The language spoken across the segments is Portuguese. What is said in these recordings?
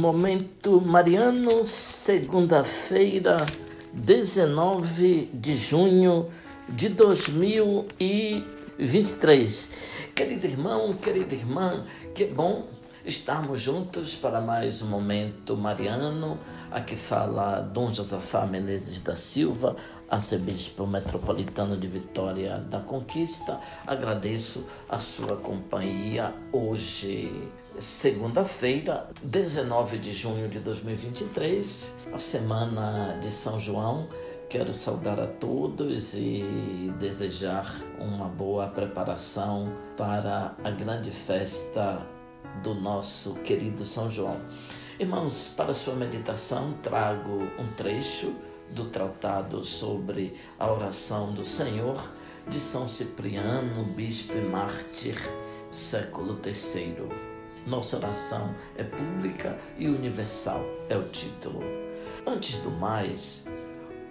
Momento Mariano, segunda-feira, 19 de junho de 2023. Querido irmão, querida irmã, que bom estarmos juntos para mais um Momento Mariano. Aqui fala Dom Josafá Menezes da Silva, arcebispo metropolitano de Vitória da Conquista. Agradeço a sua companhia hoje segunda-feira, 19 de junho de 2023, a semana de São João. Quero saudar a todos e desejar uma boa preparação para a grande festa do nosso querido São João. Irmãos, para sua meditação, trago um trecho do tratado sobre a oração do Senhor de São Cipriano, bispo e mártir, século III. Nossa oração é pública e universal, é o título. Antes do mais,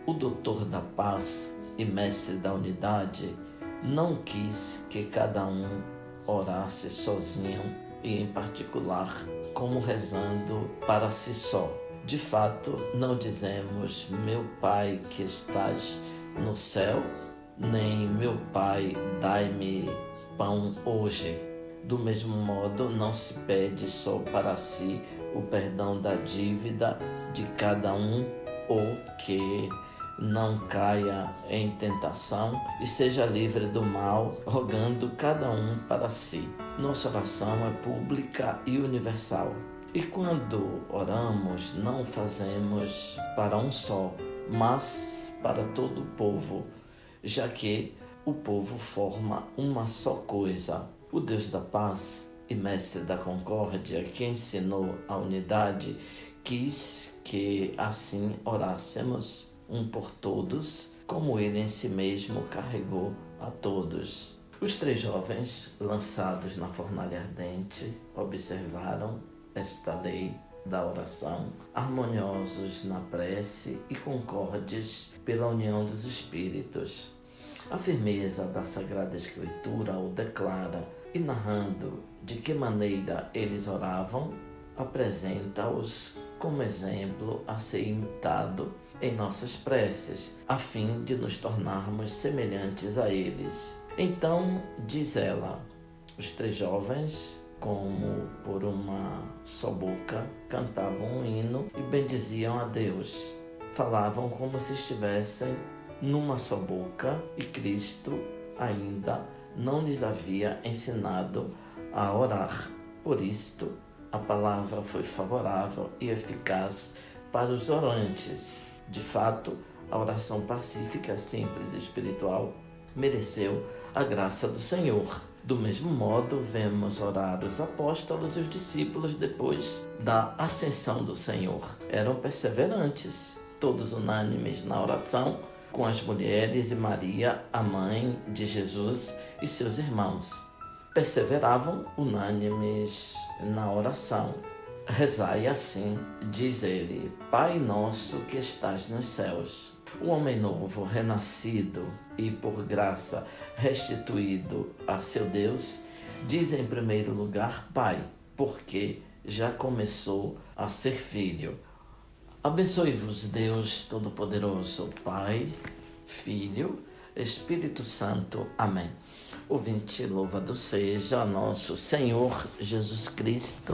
o doutor da paz e mestre da unidade não quis que cada um orasse sozinho e em particular como rezando para si só. De fato, não dizemos meu Pai que estás no céu, nem meu Pai, dai-me pão hoje do mesmo modo, não se pede só para si o perdão da dívida de cada um ou que não caia em tentação e seja livre do mal, rogando cada um para si. Nossa oração é pública e universal. E quando oramos, não fazemos para um só, mas para todo o povo, já que o povo forma uma só coisa o Deus da paz e mestre da concórdia, que ensinou a unidade, quis que assim orássemos um por todos, como ele em si mesmo carregou a todos. Os três jovens, lançados na fornalha ardente, observaram esta lei da oração, harmoniosos na prece e concordes pela união dos espíritos. A firmeza da Sagrada Escritura o declara e narrando de que maneira eles oravam, apresenta-os como exemplo a ser imitado em nossas preces, a fim de nos tornarmos semelhantes a eles. Então, diz ela, os três jovens, como por uma só boca, cantavam um hino e bendiziam a Deus. Falavam como se estivessem numa só boca e Cristo ainda não lhes havia ensinado a orar. Por isto, a palavra foi favorável e eficaz para os orantes. De fato, a oração pacífica, simples e espiritual mereceu a graça do Senhor. Do mesmo modo, vemos orar os apóstolos e os discípulos depois da ascensão do Senhor. Eram perseverantes, todos unânimes na oração com as mulheres e Maria, a mãe de Jesus, e seus irmãos. Perseveravam unânimes na oração. Rezai assim, diz ele: Pai nosso que estás nos céus. O homem novo, renascido e por graça restituído a seu Deus, diz em primeiro lugar Pai, porque já começou a ser filho Abençoe-vos, Deus Todo-Poderoso, Pai, Filho, Espírito Santo. Amém. Ouvinte, louvado seja nosso Senhor Jesus Cristo,